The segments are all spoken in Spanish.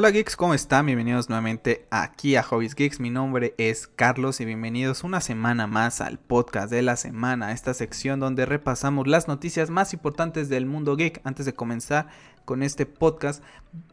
Hola geeks, ¿cómo están? Bienvenidos nuevamente aquí a Hobbies Geeks. Mi nombre es Carlos y bienvenidos una semana más al podcast de la semana, esta sección donde repasamos las noticias más importantes del mundo geek. Antes de comenzar con este podcast,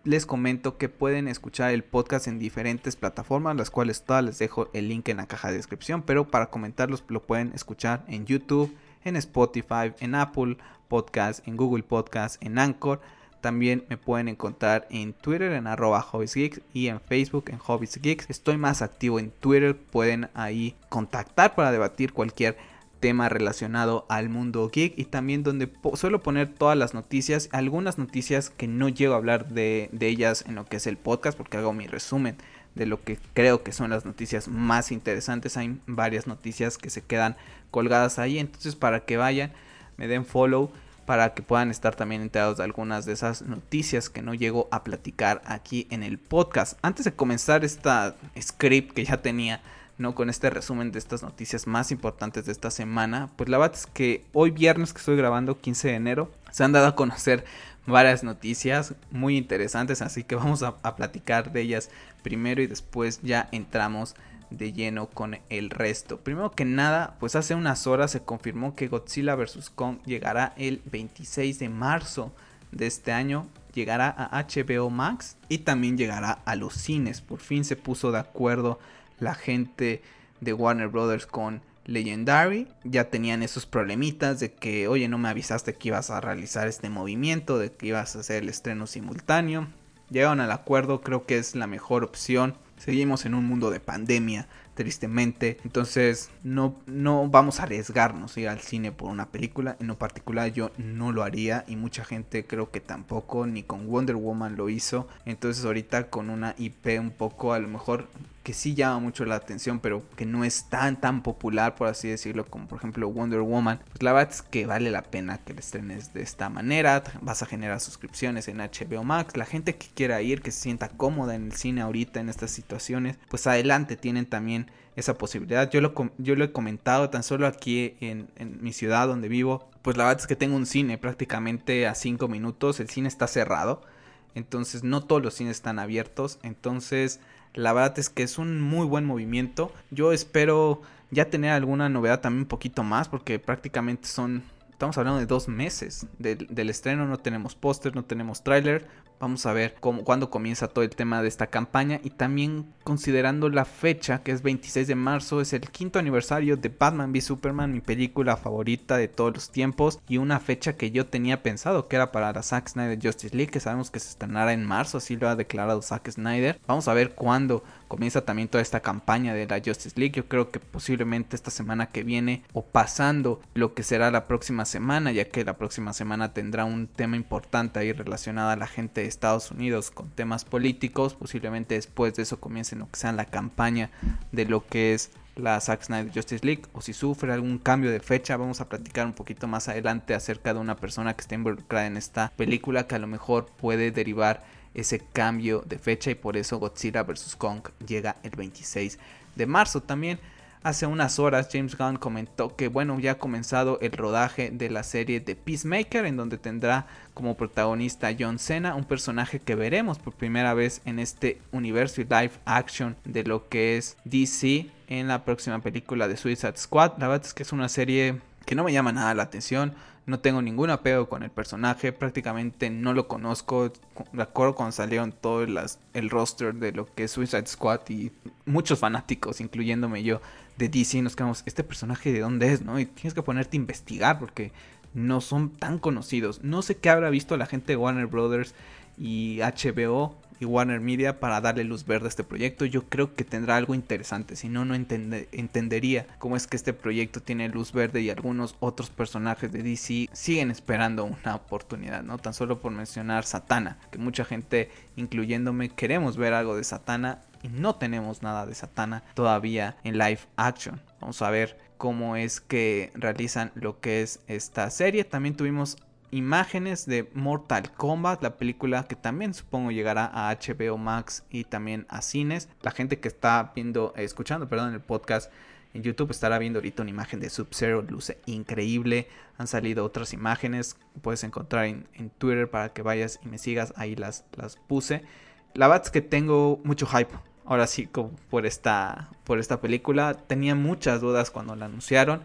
les comento que pueden escuchar el podcast en diferentes plataformas, las cuales todas les dejo el link en la caja de descripción, pero para comentarlos lo pueden escuchar en YouTube, en Spotify, en Apple Podcast, en Google Podcast, en Anchor también me pueden encontrar en Twitter en arroba Geeks y en Facebook en Hobbies Geeks. Estoy más activo en Twitter, pueden ahí contactar para debatir cualquier tema relacionado al mundo geek y también donde suelo poner todas las noticias, algunas noticias que no llego a hablar de, de ellas en lo que es el podcast porque hago mi resumen de lo que creo que son las noticias más interesantes. Hay varias noticias que se quedan colgadas ahí, entonces para que vayan, me den follow para que puedan estar también enterados de algunas de esas noticias que no llego a platicar aquí en el podcast. Antes de comenzar esta script que ya tenía, ¿no? Con este resumen de estas noticias más importantes de esta semana, pues la verdad es que hoy viernes que estoy grabando, 15 de enero, se han dado a conocer varias noticias muy interesantes, así que vamos a, a platicar de ellas primero y después ya entramos de lleno con el resto. Primero que nada, pues hace unas horas se confirmó que Godzilla vs. Kong llegará el 26 de marzo de este año. Llegará a HBO Max y también llegará a los cines. Por fin se puso de acuerdo la gente de Warner Brothers con Legendary. Ya tenían esos problemitas de que, oye, no me avisaste que ibas a realizar este movimiento, de que ibas a hacer el estreno simultáneo. Llegaron al acuerdo, creo que es la mejor opción Seguimos en un mundo de pandemia, tristemente. Entonces no, no vamos a arriesgarnos ir al cine por una película. En lo particular yo no lo haría y mucha gente creo que tampoco, ni con Wonder Woman lo hizo. Entonces ahorita con una IP un poco a lo mejor que sí llama mucho la atención, pero que no es tan tan popular, por así decirlo, como por ejemplo Wonder Woman, pues la verdad es que vale la pena que la estrenes de esta manera. Vas a generar suscripciones en HBO Max. La gente que quiera ir, que se sienta cómoda en el cine ahorita en estas situaciones, pues adelante tienen también esa posibilidad. Yo lo, yo lo he comentado tan solo aquí en, en mi ciudad donde vivo. Pues la verdad es que tengo un cine prácticamente a 5 minutos. El cine está cerrado. Entonces no todos los cines están abiertos. Entonces la verdad es que es un muy buen movimiento. Yo espero ya tener alguna novedad también un poquito más porque prácticamente son estamos hablando de dos meses del, estreno, no tenemos póster, no tenemos tráiler. Vamos a ver cómo, cuándo comienza todo el tema de esta campaña y también considerando la fecha que es 26 de marzo, es el quinto aniversario de Batman v Superman, mi película favorita de todos los tiempos y una fecha que yo tenía pensado que era para la Zack Snyder Justice League, que sabemos que se estrenará en marzo, así lo ha declarado Zack Snyder. Vamos a ver cuándo comienza también toda esta campaña de la Justice League. Yo creo que posiblemente esta semana que viene o pasando lo que será la próxima semana, ya que la próxima semana tendrá un tema importante ahí relacionado a la gente de Estados Unidos con temas políticos. Posiblemente después de eso comiencen lo que sea la campaña de lo que es la Zack Snyder Justice League o si sufre algún cambio de fecha vamos a platicar un poquito más adelante acerca de una persona que está involucrada en esta película que a lo mejor puede derivar ese cambio de fecha y por eso Godzilla vs. Kong llega el 26 de marzo. También hace unas horas James Gunn comentó que bueno ya ha comenzado el rodaje de la serie de Peacemaker en donde tendrá como protagonista John Cena, un personaje que veremos por primera vez en este universo y live action de lo que es DC en la próxima película de Suicide Squad. La verdad es que es una serie que no me llama nada la atención. No tengo ningún apego con el personaje, prácticamente no lo conozco. De acuerdo cuando salieron todo el roster de lo que es Suicide Squad y muchos fanáticos, incluyéndome yo, de DC, nos quedamos, ¿este personaje de dónde es? ¿no? Y tienes que ponerte a investigar porque no son tan conocidos. No sé qué habrá visto la gente de Warner Brothers y HBO y Warner Media para darle luz verde a este proyecto. Yo creo que tendrá algo interesante, si no, no entendería cómo es que este proyecto tiene luz verde y algunos otros personajes de DC siguen esperando una oportunidad, ¿no? Tan solo por mencionar Satana, que mucha gente, incluyéndome, queremos ver algo de Satana y no tenemos nada de Satana todavía en live action. Vamos a ver cómo es que realizan lo que es esta serie. También tuvimos imágenes de Mortal Kombat, la película que también supongo llegará a HBO Max y también a cines. La gente que está viendo, escuchando, perdón, el podcast en YouTube estará viendo ahorita una imagen de Sub-Zero, luce increíble. Han salido otras imágenes, puedes encontrar en, Twitter para que vayas y me sigas, ahí las, las puse. La verdad es que tengo mucho hype. Ahora sí, por esta, por esta película. Tenía muchas dudas cuando la anunciaron.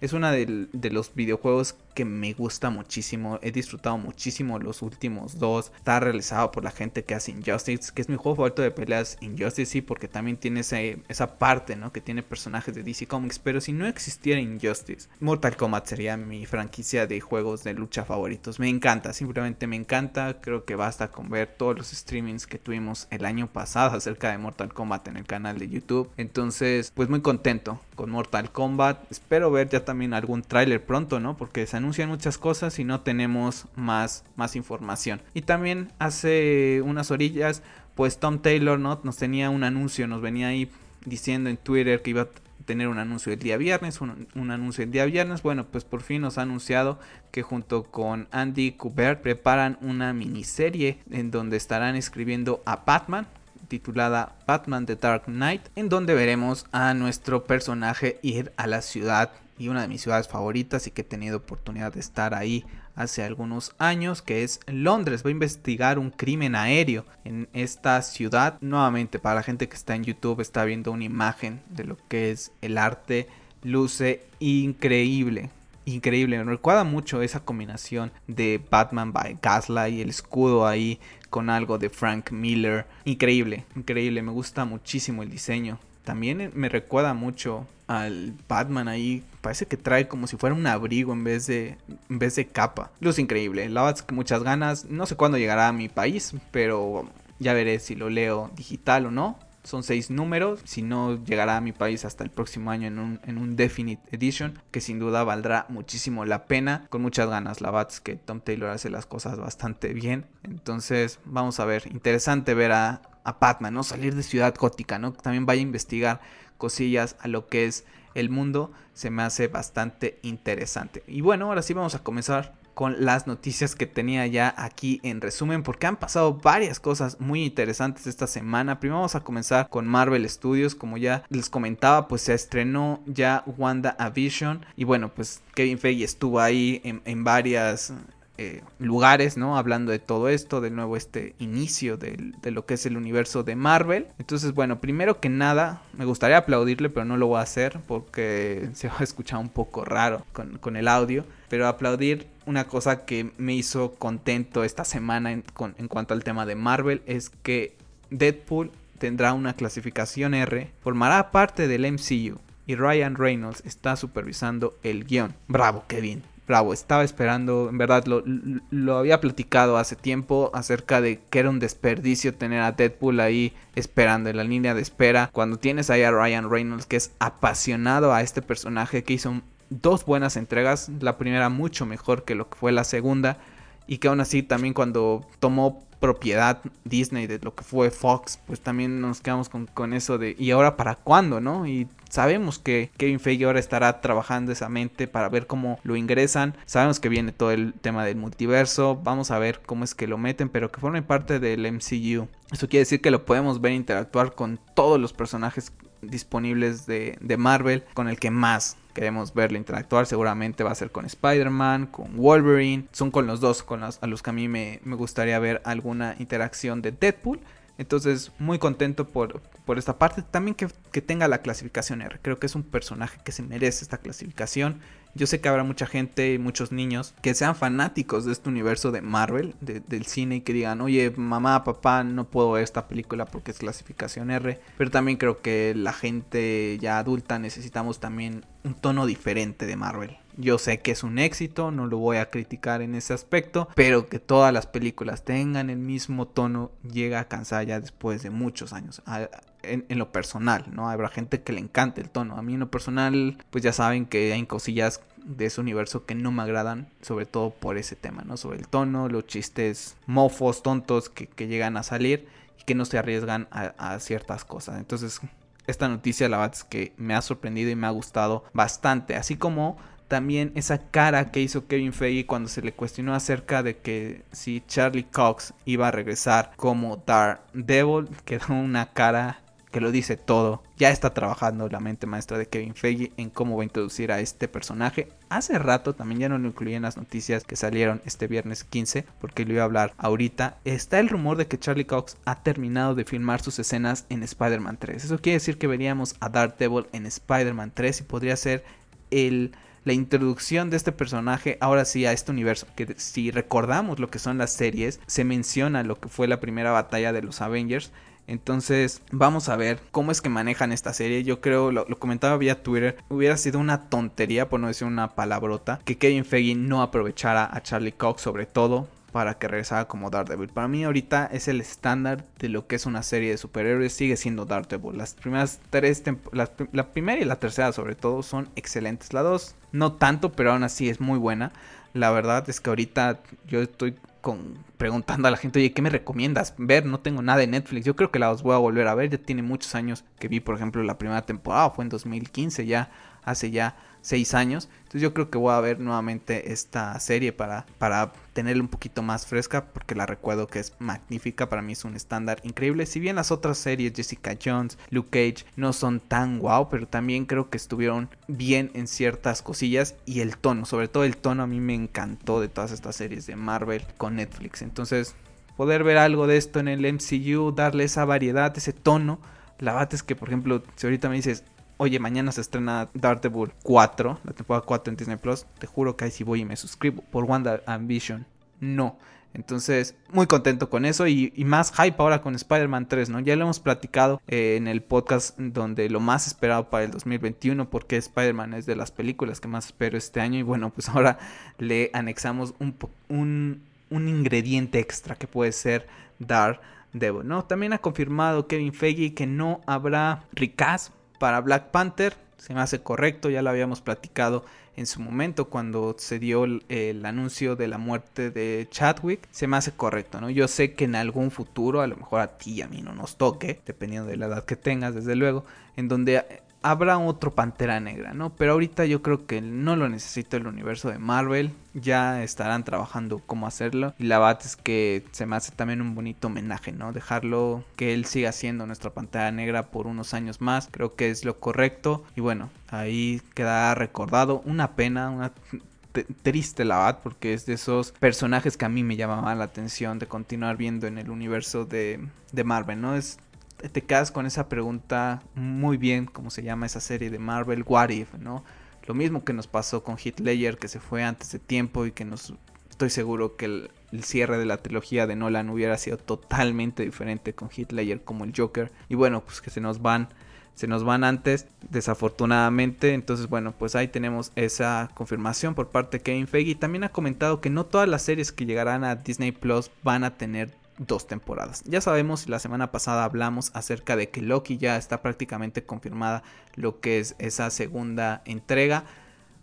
Es una de los videojuegos que me gusta muchísimo. He disfrutado muchísimo los últimos dos. Está realizado por la gente que hace Injustice, que es mi juego favorito de peleas Injustice, sí, porque también tiene esa parte, ¿no? Que tiene personajes de DC Comics. Pero si no existiera Injustice, Mortal Kombat sería mi franquicia de juegos de lucha favoritos. Me encanta, simplemente me encanta. Creo que basta con ver todos los streamings que tuvimos el año pasado acerca de Mortal Kombat en el canal de YouTube. Entonces, pues muy contento con Mortal Kombat. Espero ver ya también algún tráiler pronto, ¿no? Porque se anuncian muchas cosas y no tenemos más, más información. Y también hace unas orillas, pues Tom Taylor ¿no? nos tenía un anuncio, nos venía ahí diciendo en Twitter que iba a tener un anuncio el día viernes, un, un, anuncio el día viernes. Bueno, pues por fin nos ha anunciado que junto con Andy Kubert preparan una miniserie en donde estarán escribiendo a Batman titulada Batman The Dark Knight, en donde veremos a nuestro personaje ir a la ciudad y una de mis ciudades favoritas y que he tenido oportunidad de estar ahí hace algunos años, que es Londres. Va a investigar un crimen aéreo en esta ciudad. Nuevamente, para la gente que está en YouTube, está viendo una imagen de lo que es el arte. Luce increíble. Increíble, me recuerda mucho esa combinación de Batman by Gaslight y el escudo ahí con algo de Frank Miller. Increíble, increíble, me gusta muchísimo el diseño. También me recuerda mucho al Batman ahí. Parece que trae como si fuera un abrigo en vez de, en vez de capa. Increíble. La verdad muchas ganas. No sé cuándo llegará a mi país, pero ya veré si lo leo digital o no. Son seis números. Si no, llegará a mi país hasta el próximo año en un, en un Definite Edition. Que sin duda valdrá muchísimo la pena. Con muchas ganas. La verdad es que Tom Taylor hace las cosas bastante bien. Entonces, vamos a ver. Interesante ver a, a Batman, ¿no? Salir de Ciudad Gótica, ¿no? También vaya a investigar cosillas a lo que es el mundo, se me hace bastante interesante. Y bueno, ahora sí vamos a comenzar con las noticias que tenía ya aquí en resumen porque han pasado varias cosas muy interesantes esta semana. Primero vamos a comenzar con Marvel Studios, como ya les comentaba, pues se estrenó ya Wanda a Vision y bueno, pues Kevin Feige estuvo ahí en, en varias eh, lugares, ¿no? Hablando de todo esto, de nuevo este inicio de, lo que es el universo de Marvel. Entonces, bueno, primero que nada, me gustaría aplaudirle, pero no lo voy a hacer porque se va a escuchar un poco raro con, el audio. Pero aplaudir una cosa que me hizo contento esta semana en, cuanto al tema de Marvel es que Deadpool tendrá una clasificación R, formará parte del MCU y Ryan Reynolds está supervisando el guion. Bravo, Kevin bravo, estaba esperando, en verdad lo, lo, había platicado hace tiempo acerca de que era un desperdicio tener a Deadpool ahí esperando en la línea de espera, cuando tienes ahí a Ryan Reynolds que es apasionado a este personaje que hizo dos buenas entregas, la primera mucho mejor que lo que fue la segunda y que aún así también cuando tomó propiedad Disney de lo que fue Fox, pues también nos quedamos con, con eso de ¿y ahora para cuándo? ¿no? Y Sabemos que Kevin Feige ahora estará trabajando esa mente para ver cómo lo ingresan. Sabemos que viene todo el tema del multiverso. Vamos a ver cómo es que lo meten, pero que forme parte del MCU. Eso quiere decir que lo podemos ver interactuar con todos los personajes disponibles de, Marvel, con el que más queremos verle interactuar. Seguramente va a ser con Spider-Man, con Wolverine. Son con los dos con los, a los que a mí me, me gustaría ver alguna interacción de Deadpool. Entonces, muy contento por, por esta parte. También que, tenga la clasificación R. Creo que es un personaje que se merece esta clasificación. Yo sé que habrá mucha gente y muchos niños que sean fanáticos de este universo de Marvel, del cine, y que digan, oye, mamá, papá, no puedo ver esta película porque es clasificación R. Pero también creo que la gente ya adulta necesitamos también un tono diferente de Marvel. Yo sé que es un éxito, no lo voy a criticar en ese aspecto, pero que todas las películas tengan el mismo tono llega a cansar ya después de muchos años. En, lo personal, ¿no? Habrá gente que le encante el tono. A mí en lo personal, pues ya saben que hay cosillas de ese universo que no me agradan, sobre todo por ese tema, ¿no? Sobre el tono, los chistes mofos, tontos que, llegan a salir y que no se arriesgan a, a ciertas cosas. Entonces, esta noticia la verdad es que me ha sorprendido y me ha gustado bastante, así como también esa cara que hizo Kevin Feige cuando se le cuestionó acerca de que si Charlie Cox iba a regresar como Daredevil, quedó una cara que lo dice todo. Ya está trabajando la mente maestra de Kevin Feige en cómo va a introducir a este personaje. Hace rato también ya no lo incluí en las noticias que salieron este viernes 15, porque lo iba a hablar ahorita. Está el rumor de que Charlie Cox ha terminado de filmar sus escenas en Spider-Man 3. Eso quiere decir que veríamos a Daredevil en Spider-Man 3 y podría ser el la introducción de este personaje ahora sí a este universo. Que si recordamos lo que son las series, se menciona lo que fue la primera batalla de los Avengers. Entonces, vamos a ver cómo es que manejan esta serie. Yo creo, lo, comentaba vía Twitter, hubiera sido una tontería, por no decir una palabrota, que Kevin Feige no aprovechara a Charlie Cox, sobre todo para que regresara como Daredevil. Para mí ahorita es el estándar de lo que es una serie de superhéroes, sigue siendo Daredevil. Las primeras tres, la primera y la tercera sobre todo son excelentes. La dos no tanto, pero aún así es muy buena. La verdad es que ahorita yo estoy con, preguntando a la gente, oye, ¿qué me recomiendas ver? No tengo nada de Netflix. Yo creo que la os voy a volver a ver. Ya tiene muchos años que vi, por ejemplo, la primera temporada. Fue en 2015, ya hace ya seis años. Entonces yo creo que voy a ver nuevamente esta serie para, para tenerla un poquito más fresca porque la recuerdo que es magnífica. Para mí es un estándar increíble. Si bien las otras series, Jessica Jones, Luke Cage, no son tan guau, pero también creo que estuvieron bien en ciertas cosillas y el tono, sobre todo el tono a mí me encantó de todas estas series de Marvel con Netflix. Entonces poder ver algo de esto en el MCU, darle esa variedad, ese tono. La verdad es que, por ejemplo, si ahorita me dices, oye, mañana se estrena Daredevil 4, la temporada 4 en Disney Plus, te juro que ahí sí voy y me suscribo. Por Wanda Ambition, no. Entonces, muy contento con eso y, más hype ahora con Spider-Man 3, ¿no? Ya lo hemos platicado eh, en el podcast donde lo más esperado para el 2021, porque Spider-Man es de las películas que más espero este año y bueno, pues ahora le anexamos un, ingrediente extra que puede ser Daredevil, ¿no? También ha confirmado Kevin Feige que no habrá recast para Black Panther se me hace correcto, ya lo habíamos platicado en su momento cuando se dio el, anuncio de la muerte de Chadwick, se me hace correcto, ¿no? Yo sé que en algún futuro, a lo mejor a ti y a mí no nos toque, dependiendo de la edad que tengas, desde luego, en donde habrá otro Pantera Negra, ¿no? Pero ahorita yo creo que no lo necesita el universo de Marvel. Ya estarán trabajando cómo hacerlo. Y la verdad es que se me hace también un bonito homenaje, ¿no? Dejarlo que él siga siendo nuestra Pantera Negra por unos años más. Creo que es lo correcto. Y bueno, ahí queda recordado. Una pena, una triste la verdad porque es de esos personajes que a mí me llamaban la atención de continuar viendo en el universo de, de Marvel, ¿no? Es te quedas con esa pregunta muy bien, como se llama esa serie de Marvel, What If, ¿no? Lo mismo que nos pasó con Hitler que se fue antes de tiempo y que nos estoy seguro que el, cierre de la trilogía de Nolan hubiera sido totalmente diferente con Hitler como el Joker. Y bueno, pues que se nos van se nos van antes, desafortunadamente. Entonces, bueno, pues ahí tenemos esa confirmación por parte de Kevin Feige. Y también ha comentado que no todas las series que llegarán a Disney Plus van a tener dos temporadas. Ya sabemos, la semana pasada hablamos acerca de que Loki ya está prácticamente confirmada lo que es esa segunda entrega.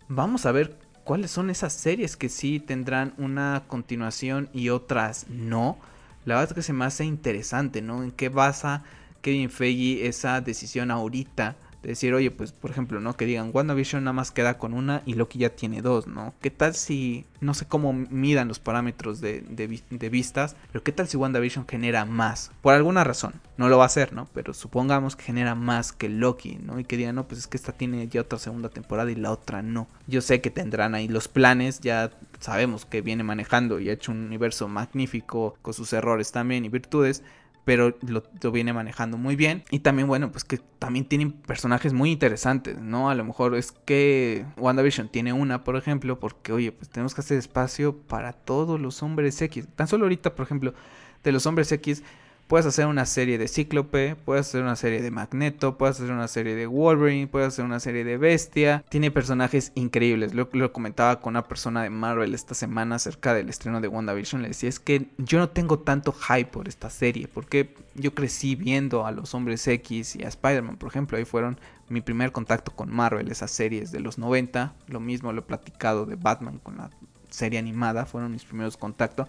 Vamos a ver cuáles son esas series que sí tendrán una continuación y otras no. La verdad es que se me hace interesante, ¿no? En qué basa Kevin Feige esa decisión ahorita decir, oye, pues por ejemplo, ¿no? Que digan, WandaVision nada más queda con una y Loki ya tiene dos, ¿no? ¿Qué tal si, no sé cómo midan los parámetros de, de, vistas, pero qué tal si WandaVision genera más? Por alguna razón, no lo va a hacer, ¿no? Pero supongamos que genera más que Loki, ¿no? Y que digan, no, pues es que esta tiene ya otra segunda temporada y la otra no. Yo sé que tendrán ahí los planes, ya sabemos que viene manejando y ha hecho un universo magnífico con sus errores también y virtudes pero lo, viene manejando muy bien. Y también, bueno, pues que también tienen personajes muy interesantes, ¿no? A lo mejor es que WandaVision tiene una, por ejemplo, porque, oye, pues tenemos que hacer espacio para todos los hombres X. Tan solo ahorita, por ejemplo, de los hombres X, Puedes hacer una serie de Cíclope, puedes hacer una serie de Magneto, puedes hacer una serie de Wolverine, puedes hacer una serie de Bestia. Tiene personajes increíbles. Lo, lo comentaba con una persona de Marvel esta semana acerca del estreno de WandaVision. Le decía, es que yo no tengo tanto hype por esta serie, porque yo crecí viendo a los hombres X y a Spider-Man, por ejemplo. Ahí fueron mi primer contacto con Marvel, esas series de los 90. Lo mismo lo he platicado de Batman con la serie animada, fueron mis primeros contactos.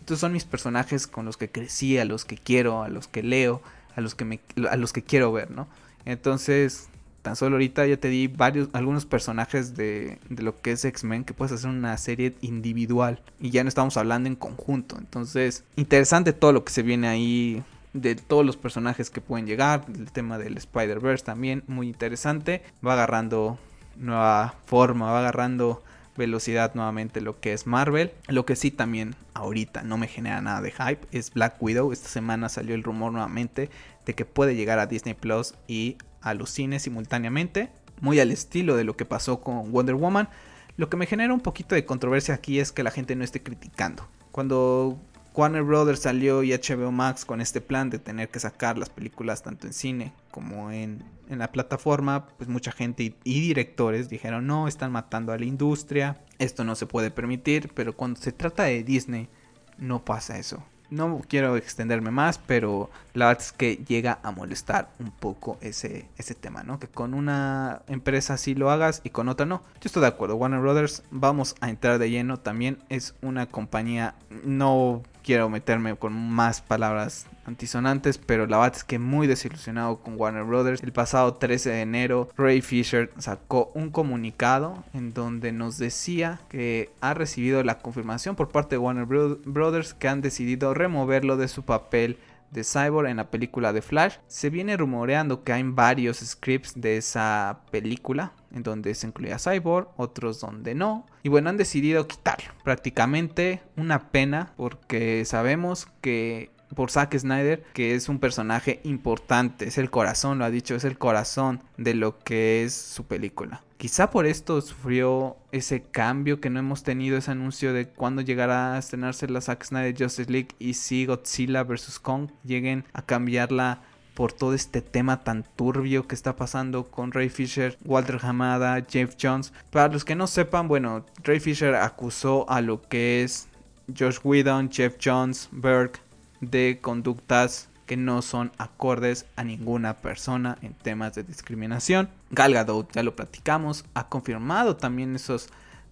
Estos son mis personajes con los que crecí, a los que quiero, a los que leo, a los que, me, a los que quiero ver, ¿no? Entonces, tan solo ahorita ya te di varios, algunos personajes de, de lo que es X-Men que puedes hacer una serie individual y ya no estamos hablando en conjunto. Entonces, interesante todo lo que se viene ahí de todos los personajes que pueden llegar, el tema del Spider-Verse también muy interesante, va agarrando nueva forma, va agarrando velocidad nuevamente lo que es Marvel. Lo que sí también ahorita no me genera nada de hype es Black Widow. Esta semana salió el rumor nuevamente de que puede llegar a Disney Plus y a los cines simultáneamente. Muy al estilo de lo que pasó con Wonder Woman. Lo que me genera un poquito de controversia aquí es que la gente no esté criticando. Cuando Warner Brothers salió y HBO Max con este plan de tener que sacar las películas tanto en cine como en, la plataforma, pues mucha gente y, y, directores dijeron no, están matando a la industria, esto no se puede permitir, pero cuando se trata de Disney no pasa eso no quiero extenderme más, pero la verdad es que llega a molestar un poco ese, ese tema, ¿no? Que con una empresa sí lo hagas y con otra no. Yo estoy de acuerdo, Warner Brothers, vamos a entrar de lleno, también es una compañía no quiero meterme con más palabras antisonantes, pero la verdad es que muy desilusionado con Warner Brothers. El pasado 13 de enero, Ray Fisher sacó un comunicado en donde nos decía que ha recibido la confirmación por parte de Warner Brothers que han decidido removerlo de su papel de Cyborg en la película de Flash. Se viene rumoreando que hay varios scripts de esa película en donde se incluía Cyborg, otros donde no. Y bueno, han decidido quitarlo. Prácticamente una pena porque sabemos que por Zack Snyder, que es un personaje importante, es el corazón, lo ha dicho, es el corazón de lo que es su película. Quizá por esto sufrió ese cambio que no hemos tenido, ese anuncio de cuándo llegará a estrenarse la Zack Snyder Justice League y si Godzilla vs. Kong lleguen a cambiarla por todo este tema tan turbio que está pasando con Ray Fisher, Walter Hamada, Jeff Jones. Para los que no sepan, bueno, Ray Fisher acusó a lo que es Josh Whedon, Jeff Jones, Berg de conductas que no son acordes a ninguna persona en temas de discriminación. Gal Gadot, ya lo platicamos, ha confirmado también esos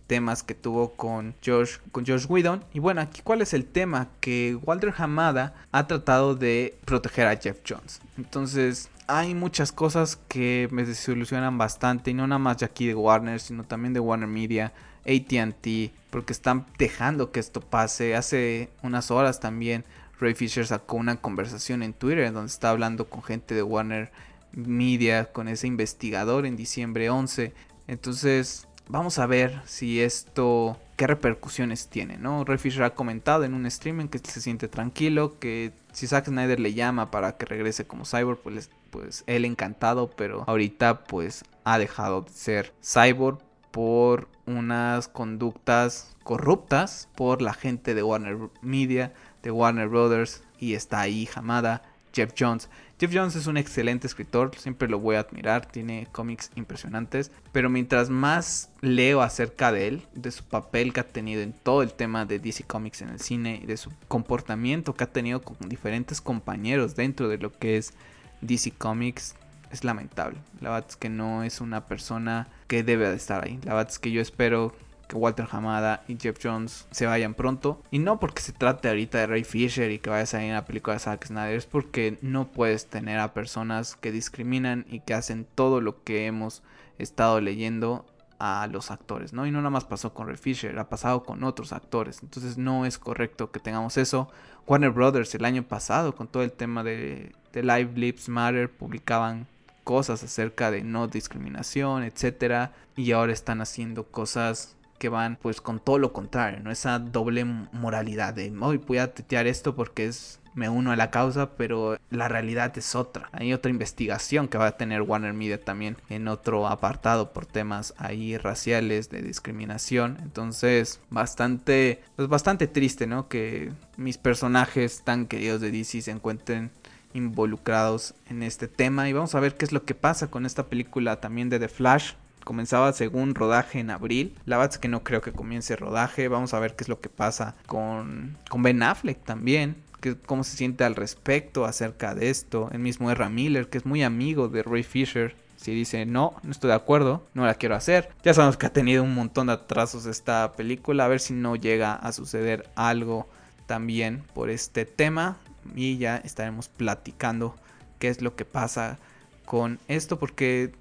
temas que tuvo con Josh, con Josh Whedon. Y bueno, aquí cuál es el tema que Walter Hamada ha tratado de proteger a Jeff Jones. Entonces, hay muchas cosas que me desilusionan bastante y no nada más de aquí de Warner, sino también de Warner Media, AT&T, porque están dejando que esto pase. Hace unas horas también Ray Fisher sacó una conversación en Twitter donde está hablando con gente de Warner Media, con ese investigador en diciembre 11. Entonces, vamos a ver si esto, qué repercusiones tiene, ¿no? Ray Fisher ha comentado en un streaming que se siente tranquilo, que si Zack Snyder le llama para que regrese como Cyborg, pues, pues él encantado, pero ahorita pues ha dejado de ser Cyborg por unas conductas corruptas por la gente de Warner Media de Warner Brothers y está ahí Hamada, Jeff Jones. Jeff Jones es un excelente escritor, siempre lo voy a admirar, tiene cómics impresionantes, pero mientras más leo acerca de él, de su papel que ha tenido en todo el tema de DC Comics en el cine y de su comportamiento que ha tenido con diferentes compañeros dentro de lo que es DC Comics, es lamentable. La verdad es que no es una persona que debe de estar ahí. La verdad es que yo espero que Walter Hamada y Jeff Jones se vayan pronto. Y no porque se trate ahorita de Ray Fisher y que vaya a salir en la película de Zack Snyder, es porque no puedes tener a personas que discriminan y que hacen todo lo que hemos estado leyendo a los actores, ¿no? Y no nada más pasó con Ray Fisher, ha pasado con otros actores. Entonces no es correcto que tengamos eso. Warner Brothers el año pasado con todo el tema de, de Live Lips Matter publicaban cosas acerca de no discriminación, etcétera, y ahora están haciendo cosas que van pues con todo lo contrario, ¿no? Esa doble moralidad de hoy voy a tuitear esto porque es me uno a la causa, pero la realidad es otra. Hay otra investigación que va a tener Warner Media también en otro apartado por temas ahí raciales de discriminación. Entonces, bastante pues bastante triste, ¿no? Que mis personajes tan queridos de DC se encuentren involucrados en este tema y vamos a ver qué es lo que pasa con esta película también de The Flash comenzaba según rodaje en abril. La verdad es que no creo que comience rodaje. Vamos a ver qué es lo que pasa con, con Ben Affleck también. Que, cómo se siente al respecto acerca de esto. El mismo R. Miller, que es muy amigo de Ray Fisher. Si dice no, no estoy de acuerdo, no la quiero hacer. Ya sabemos que ha tenido un montón de atrasos esta película. A ver si no llega a suceder algo también por este tema. Y ya estaremos platicando qué es lo que pasa con esto. Porque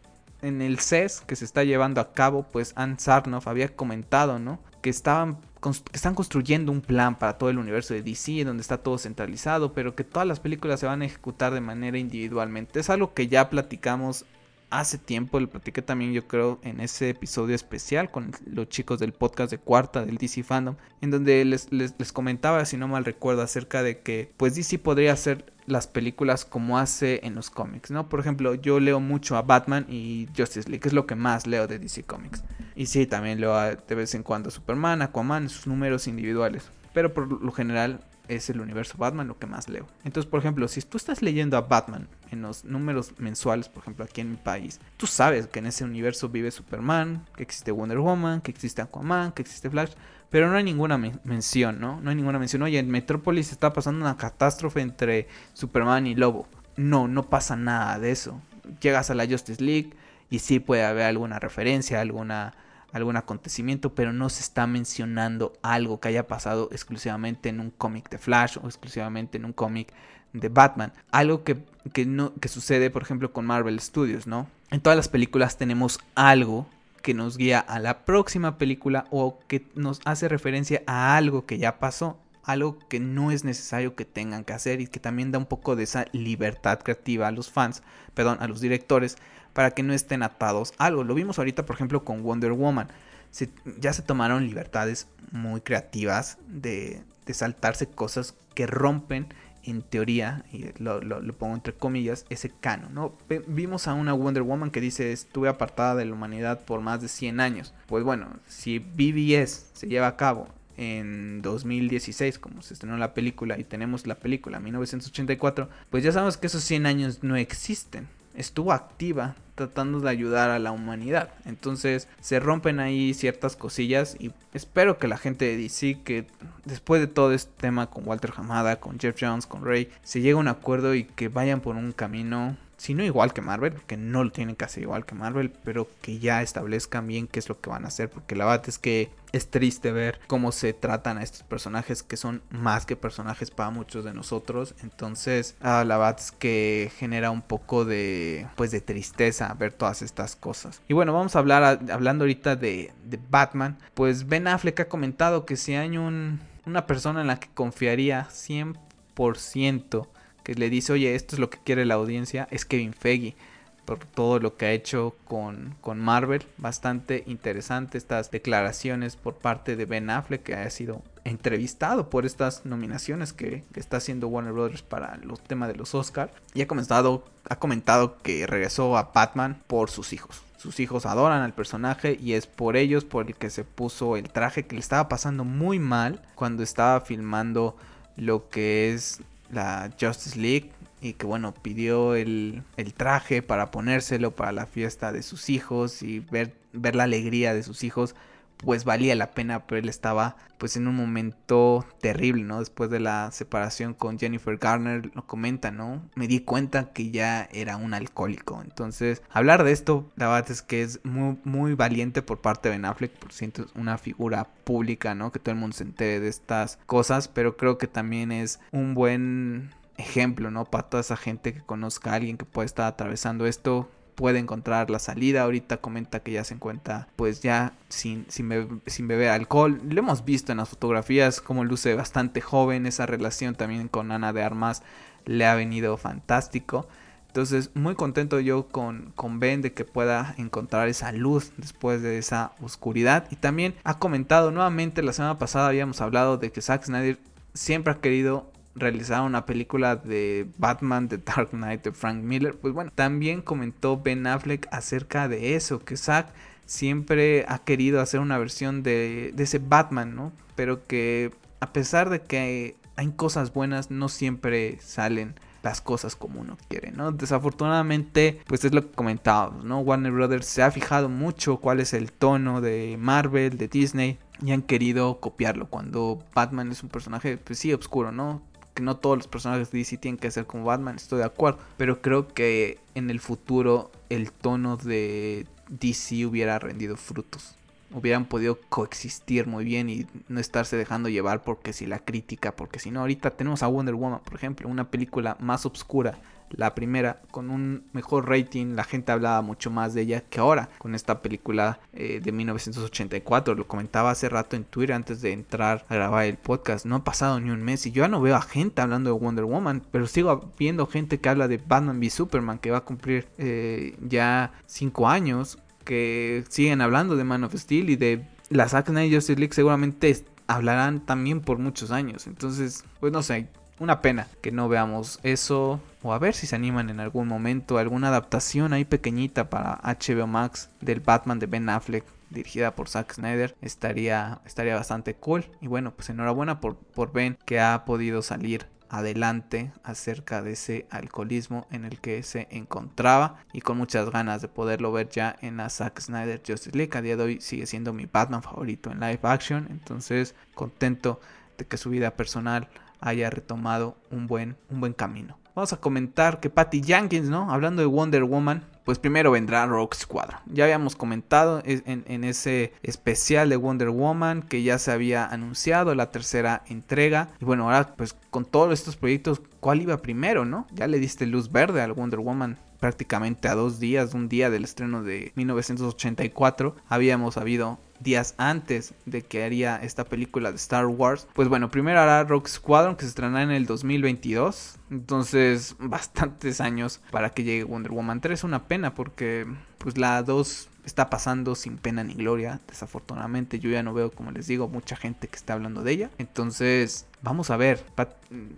en el CES que se está llevando a cabo, pues Ann Sarnoff había comentado, ¿no? que estaban que están construyendo un plan para todo el universo de DC, donde está todo centralizado, pero que todas las películas se van a ejecutar de manera individualmente. Es algo que ya platicamos hace tiempo, lo platiqué también yo creo en ese episodio especial con los chicos del podcast de cuarta del DC Fandom, en donde les, les, comentaba, si no mal recuerdo, acerca de que pues DC podría hacer las películas como hace en los cómics, ¿no? Por ejemplo, yo leo mucho a Batman y Justice League, es lo que más leo de DC Comics. Y sí, también leo de vez en cuando a Superman, Aquaman, sus números individuales. Pero por lo general es el universo Batman lo que más leo. Entonces, por ejemplo, si tú estás leyendo a Batman en los números mensuales, por ejemplo, aquí en mi país, tú sabes que en ese universo vive Superman, que existe Wonder Woman, que existe Aquaman, que existe Flash, pero no hay ninguna mención, ¿no? No hay ninguna mención. Oye, en Metrópolis está pasando una catástrofe entre Superman y Lobo. No, no pasa nada de eso. Llegas a la Justice League y sí puede haber alguna referencia, alguna algún acontecimiento, pero no se está mencionando algo que haya pasado exclusivamente en un cómic de Flash o exclusivamente en un cómic de Batman. Algo que, no, que sucede, por ejemplo, con Marvel Studios, ¿no? En todas las películas tenemos algo que nos guía a la próxima película o que nos hace referencia a algo que ya pasó algo que no es necesario que tengan que hacer y que también da un poco de esa libertad creativa a los fans, perdón, a los directores para que no estén atados algo. Lo vimos ahorita, por ejemplo, con Wonder Woman. ya se tomaron libertades muy creativas de, saltarse cosas que rompen en teoría, y lo, pongo entre comillas, ese canon, ¿no? Vimos a una Wonder Woman que dice estuve apartada de la humanidad por más de 100 años. Pues bueno, si BBS se lleva a cabo en 2016, como se estrenó la película, y tenemos la película 1984, pues ya sabemos que esos 100 años no existen estuvo activa tratando de ayudar a la humanidad. Entonces se rompen ahí ciertas cosillas y espero que la gente de que después de todo este tema con Walter Hamada, con Jeff Jones, con Ray, se llegue a un acuerdo y que vayan por un camino si no igual que Marvel, porque no lo tienen que hacer igual que Marvel, pero que ya establezcan bien qué es lo que van a hacer, porque la verdad es que es triste ver cómo se tratan a estos personajes que son más que personajes para muchos de nosotros, entonces la verdad es que genera un poco de pues de tristeza ver todas estas cosas. Y bueno, vamos a hablar hablando ahorita de, de Batman, pues Ben Affleck ha comentado que si hay un, una persona en la que confiaría 100% que le dice, oye, esto es lo que quiere la audiencia, es Kevin Feige. Por todo lo que ha hecho con, con Marvel. Bastante interesante estas declaraciones por parte de Ben Affleck, que ha sido entrevistado por estas nominaciones que, está haciendo Warner Brothers para los temas de los Oscars. Y ha comentado, ha comentado que regresó a Batman por sus hijos. Sus hijos adoran al personaje y es por ellos por el que se puso el traje que le estaba pasando muy mal cuando estaba filmando lo que es la Justice League y que bueno, pidió el, traje para ponérselo para la fiesta de sus hijos y ver, ver la alegría de sus hijos, pues valía la pena, pero él estaba pues en un momento terrible, ¿no? Después de la separación con Jennifer Garner, lo comenta, ¿no? Me di cuenta que ya era un alcohólico. Entonces, hablar de esto, la verdad es que es muy, muy valiente por parte de Ben Affleck, por siento es una figura pública, ¿no? Que todo el mundo se entere de estas cosas, pero creo que también es un buen ejemplo, ¿no? Para toda esa gente que conozca a alguien que puede estar atravesando esto, puede encontrar la salida. Ahorita comenta que ya se encuentra pues ya sin, sin, beber alcohol. Lo hemos visto en las fotografías como luce bastante joven. Esa relación también con Ana de Armas le ha venido fantástico. Entonces muy contento yo con, con Ben de que pueda encontrar esa luz después de esa oscuridad. Y también ha comentado nuevamente, la semana pasada habíamos hablado de que Zack Snyder siempre ha querido realizar una película de Batman The Dark Knight de Frank Miller, pues bueno, también comentó Ben Affleck acerca de eso, que Zack siempre ha querido hacer una versión de, ese Batman, ¿no? Pero que a pesar de que hay cosas buenas, no siempre salen las cosas como uno quiere, ¿no? Desafortunadamente, pues es lo que comentábamos, ¿no? Warner Brothers se ha fijado mucho cuál es el tono de Marvel, de Disney, y han querido copiarlo cuando Batman es un personaje, pues sí, oscuro, ¿no? Que no todos los personajes de DC tienen que ser como Batman, estoy de acuerdo. Pero creo que en el futuro el tono de DC hubiera rendido frutos. Hubieran podido coexistir muy bien y no estarse dejando llevar porque si la crítica, porque si no, ahorita tenemos a Wonder Woman, por ejemplo, una película más oscura la primera con un mejor rating, la gente hablaba mucho más de ella que ahora con esta película eh, de 1984. Lo comentaba hace rato en Twitter antes de entrar a grabar el podcast. No ha pasado ni un mes y yo ya no veo a gente hablando de Wonder Woman, pero sigo viendo gente que habla de Batman v Superman que va a cumplir eh, ya 5 años, que siguen hablando de Man of Steel y de la Zack Snyder Justice League seguramente hablarán también por muchos años. Entonces, pues no sé, una pena que no veamos eso. O a ver si se animan en algún momento. Alguna adaptación ahí pequeñita para HBO Max del Batman de Ben Affleck. Dirigida por Zack Snyder. Estaría, estaría bastante cool. Y bueno, pues enhorabuena por, por Ben que ha podido salir adelante acerca de ese alcoholismo en el que se encontraba y con muchas ganas de poderlo ver ya en la Zack Snyder Justice League. A día de hoy sigue siendo mi Batman favorito en live action, entonces contento de que su vida personal haya retomado un buen, un buen camino. Vamos a comentar que Patty Jenkins, ¿no? Hablando de Wonder Woman, pues primero vendrá Rogue Squadron. Ya habíamos comentado en, en, ese especial de Wonder Woman que ya se había anunciado la tercera entrega. Y bueno, ahora pues con todos estos proyectos, ¿cuál iba primero, no? Ya le diste luz verde al Wonder Woman prácticamente a dos días, un día del estreno de 1984. Habíamos habido días antes de que haría esta película de Star Wars. Pues bueno, primero hará Rock Squadron que se estrenará en el 2022. Entonces, bastantes años para que llegue Wonder Woman 3. Una pena porque pues la 2 está pasando sin pena ni gloria. Desafortunadamente yo ya no veo, como les digo, mucha gente que está hablando de ella. Entonces, vamos a ver.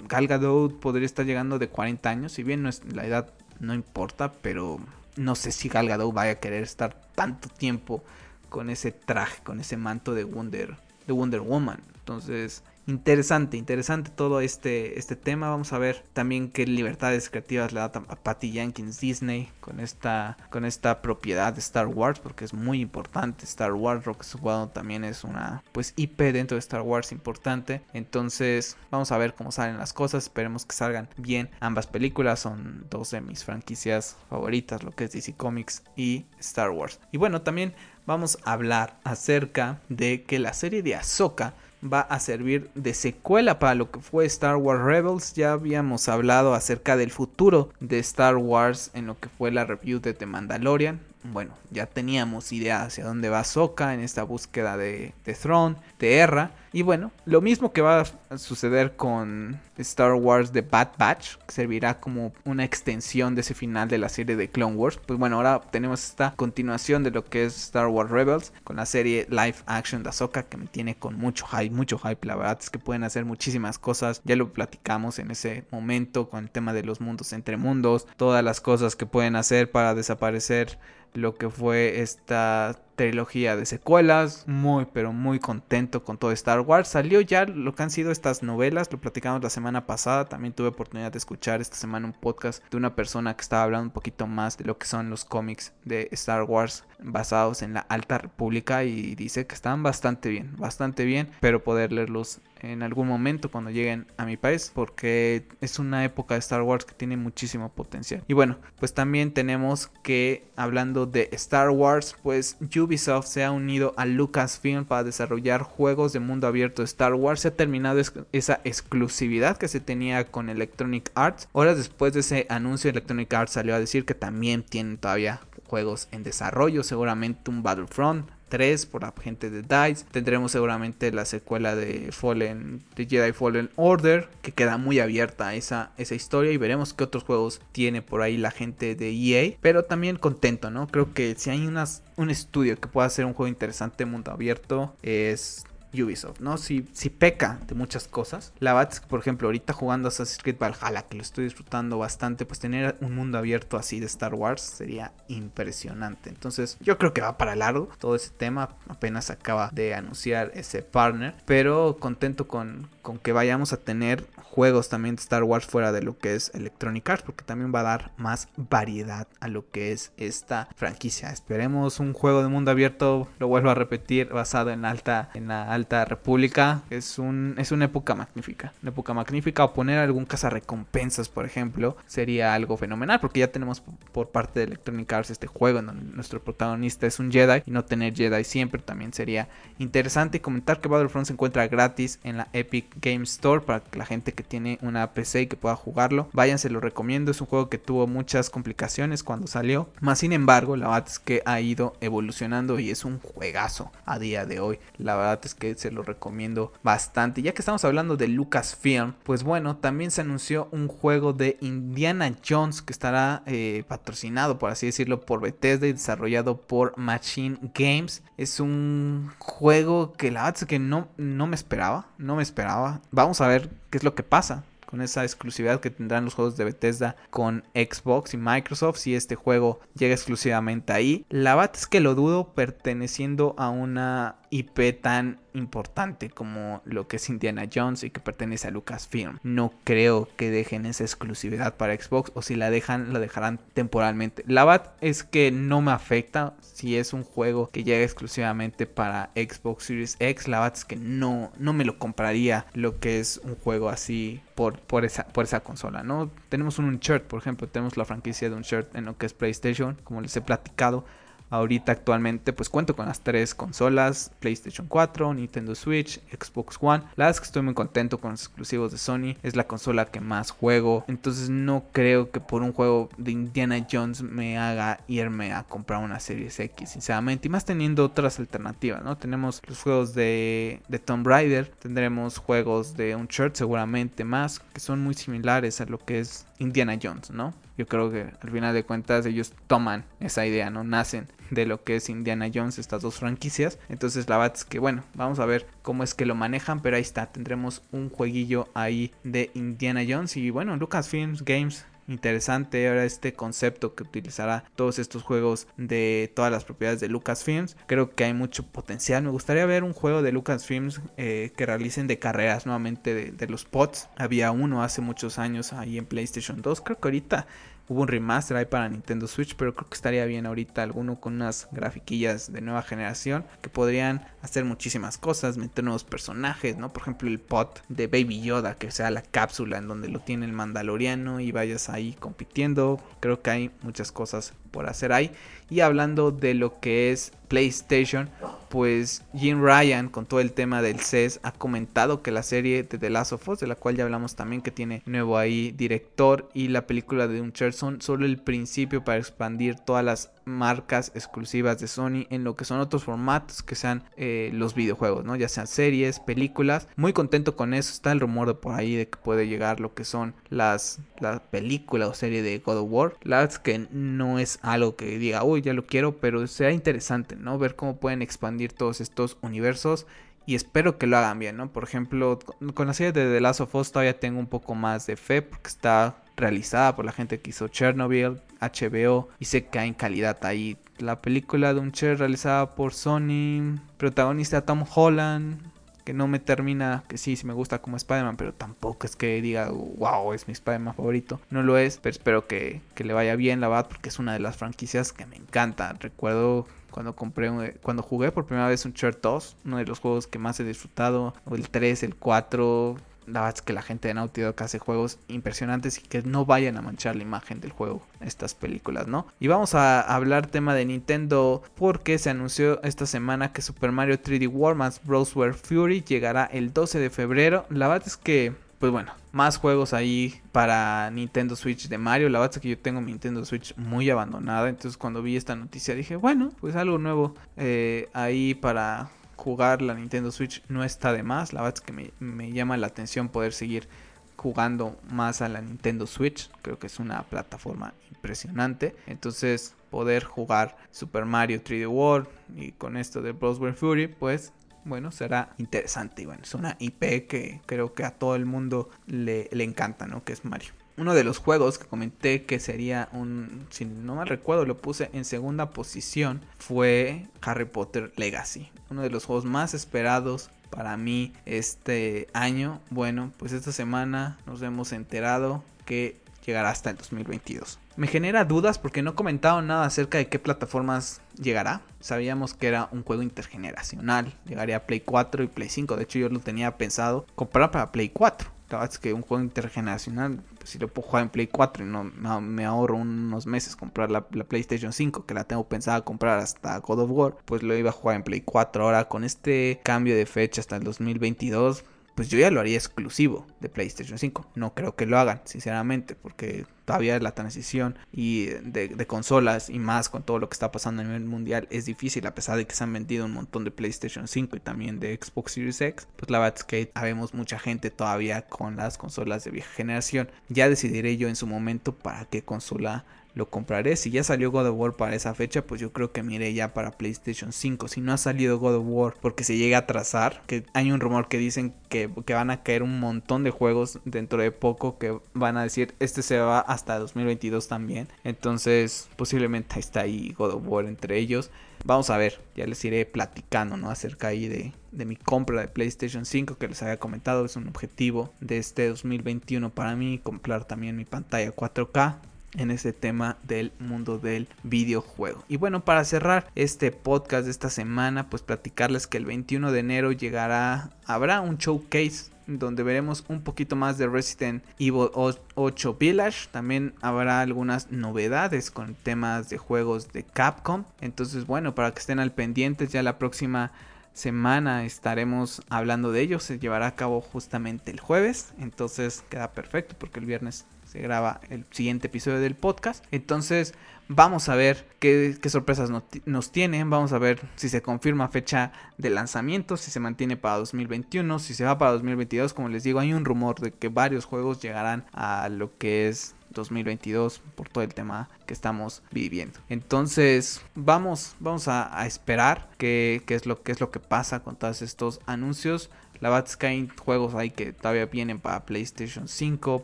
Gal Gadot podría estar llegando de 40 años. Si bien no es, la edad no importa, pero no sé si Gal Gadot vaya a querer estar tanto tiempo con ese traje, con ese manto de Wonder, de Wonder Woman. Entonces, interesante, interesante todo este, este tema. Vamos a ver también qué libertades creativas le da a Patty Jenkins Disney con esta, con esta propiedad de Star Wars, porque es muy importante. Star Wars, Rock Squadron también es una pues IP dentro de Star Wars importante. Entonces, vamos a ver cómo salen las cosas. Esperemos que salgan bien. Ambas películas son dos de mis franquicias favoritas, lo que es DC Comics y Star Wars. Y bueno, también vamos a hablar acerca de que la serie de Ahsoka va a servir de secuela para lo que fue Star Wars Rebels. Ya habíamos hablado acerca del futuro de Star Wars en lo que fue la review de The Mandalorian bueno, ya teníamos idea hacia dónde va Soka en esta búsqueda de, de Throne, de Erra. Y bueno, lo mismo que va a suceder con Star Wars The Bad Batch, que servirá como una extensión de ese final de la serie de Clone Wars. Pues bueno, ahora tenemos esta continuación de lo que es Star Wars Rebels, con la serie live action de Ahsoka, que me tiene con mucho hype, mucho hype. La verdad es que pueden hacer muchísimas cosas. Ya lo platicamos en ese momento con el tema de los mundos entre mundos, todas las cosas que pueden hacer para desaparecer lo que fue esta trilogía de secuelas. Muy, pero muy contento con todo Star Wars. Salió ya lo que han sido estas novelas. Lo platicamos la semana pasada. También tuve oportunidad de escuchar esta semana un podcast de una persona que estaba hablando un poquito más de lo que son los cómics de Star Wars basados en la Alta República. Y dice que están bastante bien, bastante bien. Pero poder leerlos en algún momento cuando lleguen a mi país porque es una época de Star Wars que tiene muchísimo potencial. Y bueno, pues también tenemos que hablando de Star Wars, pues Ubisoft se ha unido a Lucasfilm para desarrollar juegos de mundo abierto Star Wars. Se ha terminado esa exclusividad que se tenía con Electronic Arts. Horas después de ese anuncio, Electronic Arts salió a decir que también tienen todavía juegos en desarrollo, seguramente un Battlefront, 3 por la gente de DICE. Tendremos seguramente la secuela de Fallen, de Jedi Fallen Order, que queda muy abierta esa, esa historia y veremos qué otros juegos tiene por ahí la gente de EA. Pero también contento, ¿no? Creo que si hay unas, un estudio que pueda hacer un juego interesante mundo abierto es Ubisoft, ¿no? Si, si peca de muchas cosas, la verdad por ejemplo, ahorita jugando Assassin's Creed Valhalla, que lo estoy disfrutando bastante, pues tener un mundo abierto así de Star Wars sería impresionante. Entonces, yo creo que va para largo todo ese tema. Apenas acaba de anunciar ese partner, pero contento con, con que vayamos a tener juegos también de Star Wars fuera de lo que es Electronic Arts, porque también va a dar más variedad a lo que es esta franquicia. Esperemos un juego de mundo abierto, lo vuelvo a repetir, basado en alta, en la alta república. Es un, es una época magnífica, una época magnífica. O poner algún recompensas por ejemplo, sería algo fenomenal, porque ya tenemos por parte de Electronic Arts este juego en donde nuestro protagonista es un Jedi y no tener Jedi siempre también sería interesante. Y comentar que Battlefront se encuentra gratis en la Epic Game Store para que la gente que tiene una PC y que pueda jugarlo, vayan, se lo recomiendo. Es un juego que tuvo muchas complicaciones cuando salió. Más sin embargo, la verdad es que ha ido evolucionando y es un juegazo a día de hoy. La verdad es que se lo recomiendo bastante. Ya que estamos hablando de Lucasfilm, pues bueno, también se anunció un juego de Indiana Jones que estará eh, patrocinado, por así decirlo, por Bethesda y desarrollado por Machine Games. Es un juego que la verdad es que no, no me esperaba, no me esperaba. Vamos a ver qué es lo que pasa con esa exclusividad que tendrán los juegos de Bethesda con Xbox y Microsoft si este juego llega exclusivamente ahí. La verdad es que lo dudo perteneciendo a una IP tan importante como lo que es Indiana Jones y que pertenece a Lucasfilm. No creo que dejen esa exclusividad para Xbox o si la dejan, la dejarán temporalmente. La verdad es que no me afecta si es un juego que llega exclusivamente para Xbox Series X. La verdad es que no, no me lo compraría lo que es un juego así por, por, esa, por esa consola. ¿no? Tenemos un Uncharted, por ejemplo, tenemos la franquicia de Uncharted en lo que es PlayStation, como les he platicado. Ahorita actualmente pues cuento con las tres consolas, PlayStation 4, Nintendo Switch, Xbox One. La verdad es que estoy muy contento con los exclusivos de Sony, es la consola que más juego, entonces no creo que por un juego de Indiana Jones me haga irme a comprar una Series X, sinceramente, y más teniendo otras alternativas, ¿no? Tenemos los juegos de, de Tomb Raider, tendremos juegos de Uncharted seguramente más, que son muy similares a lo que es Indiana Jones, ¿no? Yo creo que al final de cuentas ellos toman esa idea, ¿no? Nacen de lo que es Indiana Jones, estas dos franquicias. Entonces la verdad es que bueno, vamos a ver cómo es que lo manejan, pero ahí está, tendremos un jueguillo ahí de Indiana Jones y bueno, Lucasfilms Games interesante ahora este concepto que utilizará todos estos juegos de todas las propiedades de Lucasfilms. Creo que hay mucho potencial. Me gustaría ver un juego de Lucasfilms eh, que realicen de carreras nuevamente de, de los pods. Había uno hace muchos años ahí en PlayStation 2. Creo que ahorita Hubo un remaster ahí para Nintendo Switch, pero creo que estaría bien ahorita alguno con unas grafiquillas de nueva generación que podrían hacer muchísimas cosas, meter nuevos personajes, ¿no? Por ejemplo, el pot de Baby Yoda, que sea la cápsula en donde lo tiene el Mandaloriano y vayas ahí compitiendo. Creo que hay muchas cosas por hacer ahí. Y hablando de lo que es PlayStation, pues Jim Ryan con todo el tema del CES ha comentado que la serie de The Last of Us, de la cual ya hablamos también que tiene nuevo ahí director y la película de Uncharted son solo el principio para expandir todas las marcas exclusivas de Sony en lo que son otros formatos que sean eh, los videojuegos, ¿no? Ya sean series, películas. Muy contento con eso. Está el rumor de por ahí de que puede llegar lo que son las la película o serie de God of War. La verdad es que no es algo que diga, uy, ya lo quiero, pero será interesante, ¿no? Ver cómo pueden expandir todos estos universos y espero que lo hagan bien, ¿no? Por ejemplo, con la serie de The Last of Us todavía tengo un poco más de fe porque está realizada por la gente que hizo Chernobyl, HBO y sé que hay calidad ahí. La película de un Cher realizada por Sony, protagonista Tom Holland, que no me termina, que sí, sí me gusta como Spider-Man, pero tampoco es que diga, wow, es mi Spider-Man favorito. No lo es, pero espero que, que, le vaya bien, la verdad, porque es una de las franquicias que me encanta. Recuerdo cuando compré, cuando jugué por primera vez un Cher 2, uno de los juegos que más he disfrutado, el 3, el 4, la verdad es que la gente de Naughty Dog hace juegos impresionantes y que no vayan a manchar la imagen del juego estas películas, ¿no? Y vamos a hablar tema de Nintendo porque se anunció esta semana que Super Mario 3D World más Browser Fury llegará el 12 de febrero. La verdad es que pues bueno, más juegos ahí para Nintendo Switch de Mario. La verdad es que yo tengo mi Nintendo Switch muy abandonada. Entonces cuando vi esta noticia dije, bueno, pues algo nuevo eh, ahí para jugar la Nintendo Switch no está de más. La verdad es que me, llama la atención poder seguir jugando más a la Nintendo Switch. Creo que es una plataforma impresionante. Entonces, poder jugar Super Mario 3D World y con esto de Browser Fury, pues bueno, será interesante. Y bueno, es una IP que creo que a todo el mundo le, le encanta, ¿no? Que es Mario uno de los juegos que comenté que sería un, si no mal recuerdo, lo puse en segunda posición, fue Harry Potter Legacy. Uno de los juegos más esperados para mí este año. Bueno, pues esta semana nos hemos enterado que llegará hasta el 2022. Me genera dudas porque no he comentado nada acerca de qué plataformas llegará. Sabíamos que era un juego intergeneracional. Llegaría a Play 4 y Play 5. De hecho, yo lo tenía pensado comprar para Play 4 la es que un juego intergeneracional, pues, si lo puedo jugar en Play 4 y no, me ahorro unos meses comprar la, PlayStation 5, que la tengo pensada comprar hasta God of War, pues lo iba a jugar en Play 4. Ahora con este cambio de fecha hasta el 2022, pues yo ya lo haría exclusivo de PlayStation 5. No creo que lo hagan, sinceramente, porque todavía la transición y de, consolas y más con todo lo que está pasando a nivel mundial es difícil a pesar de que se han vendido un montón de PlayStation 5 y también de Xbox Series X pues la verdad es habemos mucha gente todavía con las consolas de vieja generación ya decidiré yo en su momento para qué consola lo compraré. Si ya salió God of War para esa fecha, pues yo creo que miré ya para PlayStation 5. Si no ha salido God of War porque se llega a trazar, que hay un rumor que dicen que, que, van a caer un montón de juegos dentro de poco que van a decir este se va hasta 2022 también. Entonces posiblemente está ahí God of War entre ellos. Vamos a ver, ya les iré platicando ¿no? acerca ahí de, de mi compra de PlayStation 5 que les había comentado. Es un objetivo de este 2021 para mí comprar también mi pantalla 4K en ese tema del mundo del videojuego. Y bueno, para cerrar este podcast de esta semana, pues platicarles que el 21 de enero llegará, habrá un showcase donde veremos un poquito más de Resident Evil 8 Village. También habrá algunas novedades con temas de juegos de Capcom. Entonces, bueno, para que estén al pendiente, ya la próxima semana estaremos hablando de ello. Se llevará a cabo justamente el jueves. Entonces queda perfecto porque el viernes se graba el siguiente episodio del podcast. Entonces vamos a ver qué, sorpresas nos tienen. Vamos a ver si se confirma fecha de lanzamiento, si se mantiene para 2021, si se va para 2022. Como les digo, hay un rumor de que varios juegos llegarán a lo que es 2022 por todo el tema que estamos viviendo. Entonces vamos, vamos a, esperar qué, es lo, qué es lo que pasa con todos estos anuncios. La verdad es que hay que todavía vienen para PlayStation 5,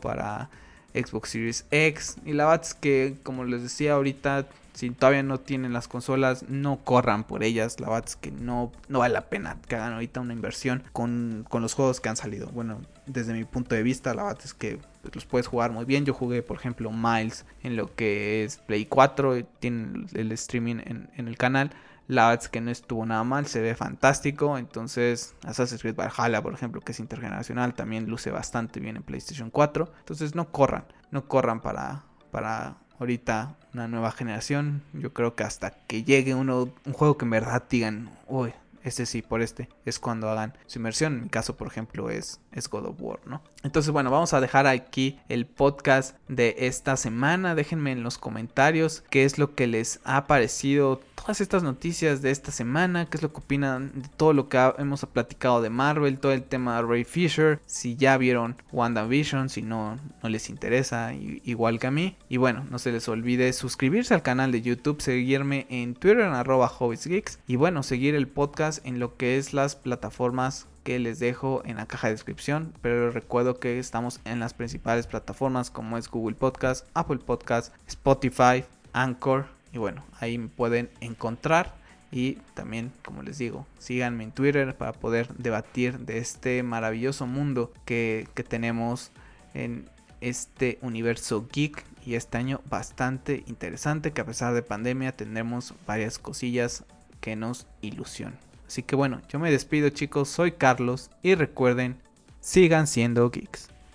para Xbox Series X. Y la verdad que, como les decía ahorita, si todavía no tienen las consolas, no corran por ellas. La verdad que no, no vale la pena que hagan ahorita una inversión con, los juegos que han salido. Bueno, desde mi punto de vista, la verdad es que los puedes jugar muy bien. Yo jugué, por ejemplo, Miles en lo que es Play 4. Tienen el streaming en el canal. La verdad que no estuvo nada mal, se ve fantástico. Entonces, Assassin's Creed Valhalla, por ejemplo, que es intergeneracional, también luce bastante bien en PlayStation 4. Entonces, no corran, no corran para, para ahorita una nueva generación. Yo creo que hasta que llegue uno, un juego que en verdad digan, uy, este sí, por este, es cuando hagan su inversión. En mi caso, por ejemplo, es, es God of War, ¿no? Entonces, bueno, vamos a dejar aquí el podcast de esta semana. Déjenme en los comentarios qué es lo que les ha parecido todas estas noticias de esta semana, qué es lo que opinan de todo lo que hemos platicado de Marvel, todo el tema de Ray Fisher, si ya vieron WandaVision, si no, no les interesa, igual que a mí. Y bueno, no se les olvide suscribirse al canal de YouTube, seguirme en Twitter en arroba Geeks y bueno, seguir el podcast en lo que es las plataformas que les dejo en la caja de descripción, pero recuerdo que estamos en las principales plataformas como es Google Podcast, Apple Podcast, Spotify, Anchor y bueno, ahí me pueden encontrar y también, como les digo, síganme en Twitter para poder debatir de este maravilloso mundo que, que tenemos en este universo geek y este año bastante interesante que a pesar de pandemia tendremos varias cosillas que nos ilusionan. Así que bueno, yo me despido chicos, soy Carlos y recuerden, sigan siendo geeks.